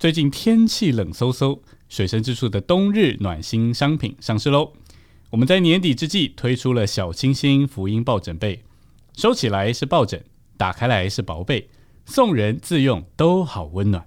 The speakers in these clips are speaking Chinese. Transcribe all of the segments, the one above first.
最近天气冷飕飕，水深之处的冬日暖心商品上市喽！我们在年底之际推出了小清新福音抱枕被，收起来是抱枕，打开来是薄被，送人自用都好温暖。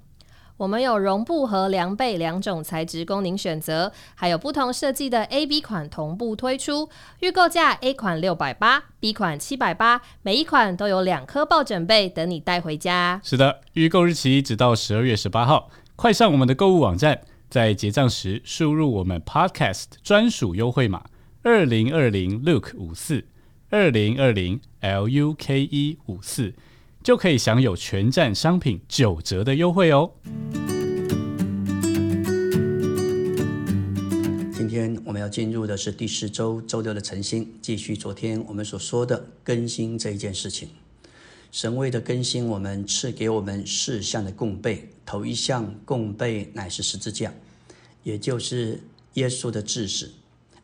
我们有绒布和凉被两种材质供您选择，还有不同设计的 A、B 款同步推出，预购价 A 款六百八，B 款七百八，每一款都有两颗抱枕被等你带回家。是的，预购日期直到十二月十八号，快上我们的购物网站，在结账时输入我们 Podcast 专属优惠码二零二零 Look 五四二零二零 L U K E 五四。就可以享有全站商品九折的优惠哦。今天我们要进入的是第四周周六的晨星，继续昨天我们所说的更新这一件事情。神为的更新，我们赐给我们四项的供备，头一项供备乃是十字架，也就是耶稣的致死。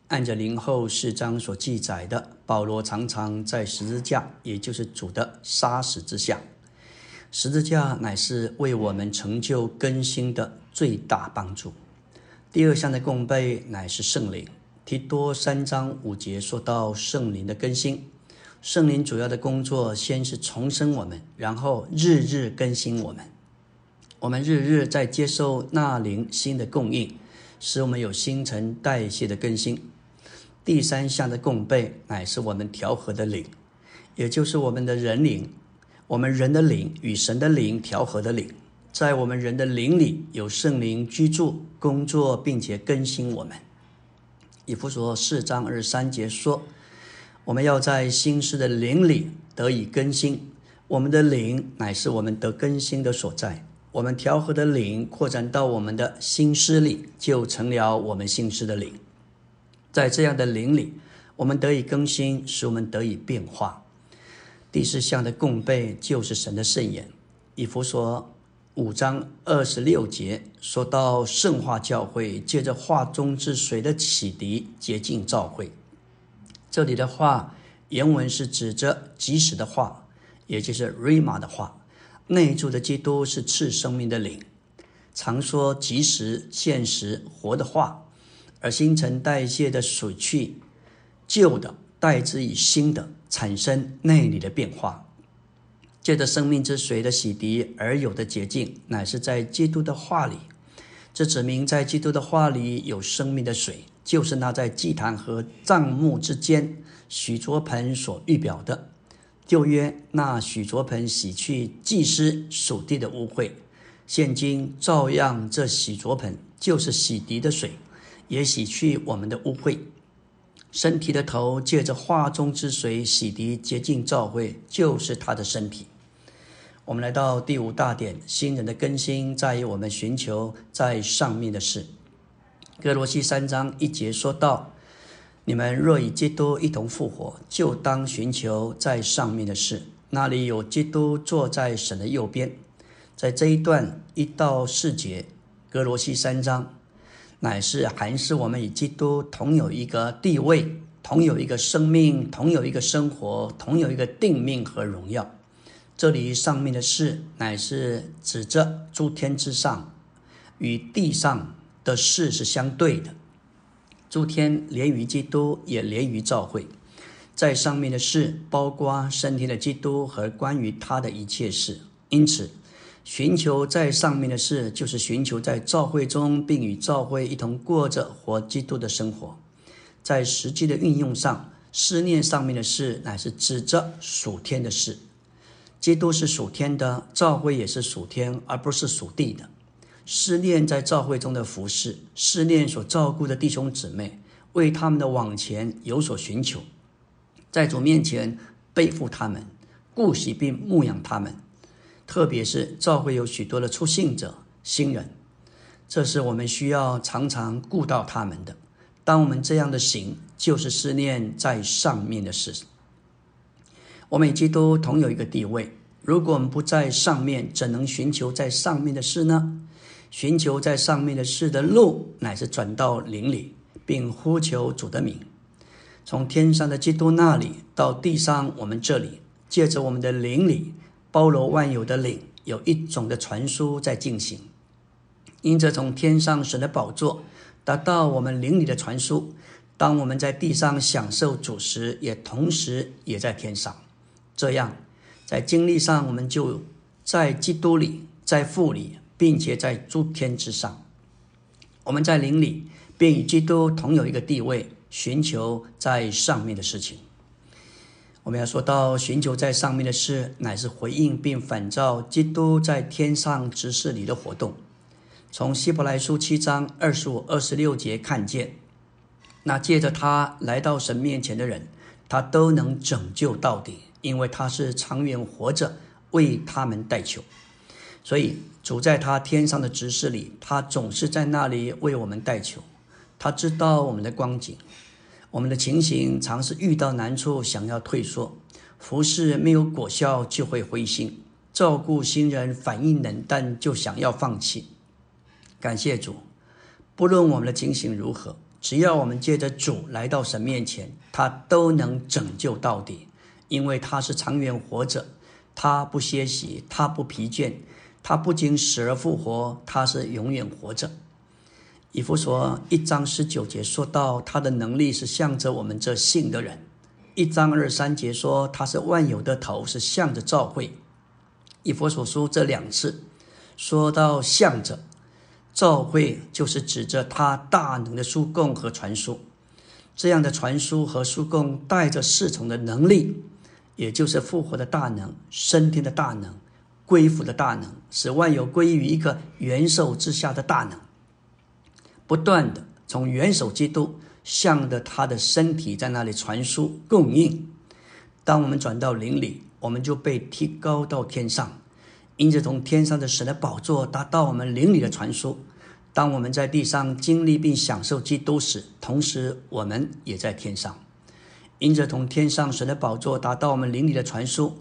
按着灵后四章所记载的，保罗常常在十字架，也就是主的杀死之下。十字架乃是为我们成就更新的最大帮助。第二项的供备乃是圣灵。提多三章五节说到圣灵的更新，圣灵主要的工作先是重生我们，然后日日更新我们。我们日日在接受那灵新的供应，使我们有新陈代谢的更新。第三项的供备乃是我们调和的灵，也就是我们的人灵，我们人的灵与神的灵调和的灵，在我们人的灵里有圣灵居住、工作，并且更新我们。以弗所四章二十三节说，我们要在新师的灵里得以更新。我们的灵乃是我们得更新的所在。我们调和的灵扩展到我们的新师里，就成了我们新师的灵。在这样的灵里，我们得以更新，使我们得以变化。第四项的供备就是神的圣言。以弗所五章二十六节说到圣化教会，借着化中之水的启迪洁净教会。这里的话原文是指着即时的话，也就是 rima 的话。内住的基督是赐生命的灵，常说即时、现实、活的话。而新陈代谢的水去旧的，代之以新的，产生内里的变化。借着生命之水的洗涤而有的洁净，乃是在基督的话里。这指明在基督的话里有生命的水，就是那在祭坛和帐幕之间许卓盆所预表的。旧约那许卓盆洗去祭司属地的污秽，现今照样这洗卓盆就是洗涤的水。也洗去我们的污秽，身体的头借着化中之水洗涤洁净照会，就是他的身体。我们来到第五大点，新人的更新在于我们寻求在上面的事。哥罗西三章一节说道：“你们若与基督一同复活，就当寻求在上面的事，那里有基督坐在神的右边。”在这一段一到四节，哥罗西三章。乃是还是我们与基督同有一个地位，同有一个生命，同有一个生活，同有一个定命和荣耀。这里上面的事，乃是指着诸天之上与地上的事是相对的。诸天连于基督，也连于教会。在上面的事，包括升天的基督和关于他的一切事。因此。寻求在上面的事，就是寻求在教会中，并与教会一同过着活基督的生活。在实际的运用上，思念上面的事，乃是指着属天的事。基督是属天的，教会也是属天，而不是属地的。思念在教会中的服饰，思念所照顾的弟兄姊妹，为他们的往前有所寻求，在主面前背负他们，顾惜并牧养他们。特别是教会有许多的出信者、新人，这是我们需要常常顾到他们的。当我们这样的行，就是思念在上面的事。我们与基督同有一个地位，如果我们不在上面，怎能寻求在上面的事呢？寻求在上面的事的路，乃是转到灵里，并呼求主的名，从天上的基督那里到地上我们这里，借着我们的灵里。包罗万有的灵有一种的传输在进行，因着从天上神的宝座达到我们灵里的传输，当我们在地上享受主时，也同时也在天上。这样，在经历上，我们就在基督里，在父里，并且在诸天之上。我们在灵里，便与基督同有一个地位，寻求在上面的事情。我们要说到寻求在上面的事，乃是回应并反照基督在天上执事里的活动。从希伯来书七章二十五、二十六节看见，那借着他来到神面前的人，他都能拯救到底，因为他是长远活着为他们代求。所以主在他天上的执事里，他总是在那里为我们代求。他知道我们的光景。我们的情形常是遇到难处，想要退缩；服侍没有果效，就会灰心；照顾新人反应冷淡，就想要放弃。感谢主，不论我们的情形如何，只要我们借着主来到神面前，他都能拯救到底，因为他是长远活着，他不歇息，他不疲倦，他不仅死而复活，他是永远活着。以弗所一章十九节说到，他的能力是向着我们这信的人；一章二三节说他是万有的头，是向着教会。以弗所书这两次说到向着教会，就是指着他大能的书供和传输。这样的传输和书供带着侍从的能力，也就是复活的大能、升天的大能、归服的大能，使万有归于一个元首之下的大能。不断的从元首基督向着他的身体在那里传输供应。当我们转到灵里，我们就被提高到天上，因着从天上的神的宝座达到我们灵里的传输。当我们在地上经历并享受基督时，同时我们也在天上，因着从天上神的宝座达到我们灵里的传输。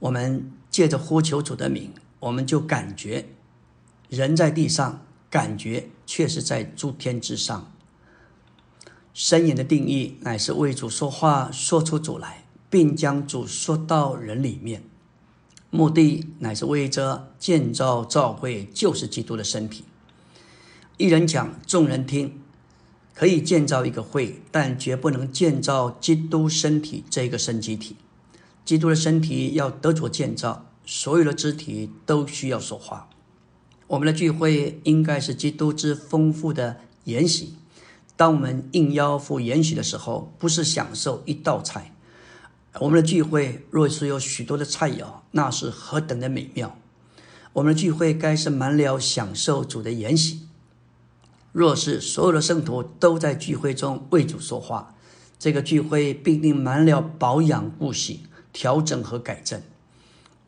我们借着呼求主的名，我们就感觉人在地上。感觉却是在诸天之上。声言的定义乃是为主说话，说出主来，并将主说到人里面。目的乃是为着建造教会，就是基督的身体。一人讲，众人听，可以建造一个会，但绝不能建造基督身体这个生机体。基督的身体要得着建造，所有的肢体都需要说话。我们的聚会应该是基督之丰富的筵席。当我们应邀赴筵席的时候，不是享受一道菜。我们的聚会若是有许多的菜肴，那是何等的美妙！我们的聚会该是满了享受主的筵席。若是所有的圣徒都在聚会中为主说话，这个聚会必定满了保养、顾惜、调整和改正。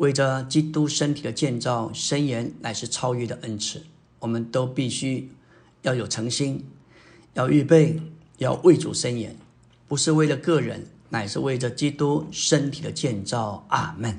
为着基督身体的建造，伸言乃是超越的恩赐。我们都必须要有诚心，要预备，要为主伸言，不是为了个人，乃是为着基督身体的建造。阿门。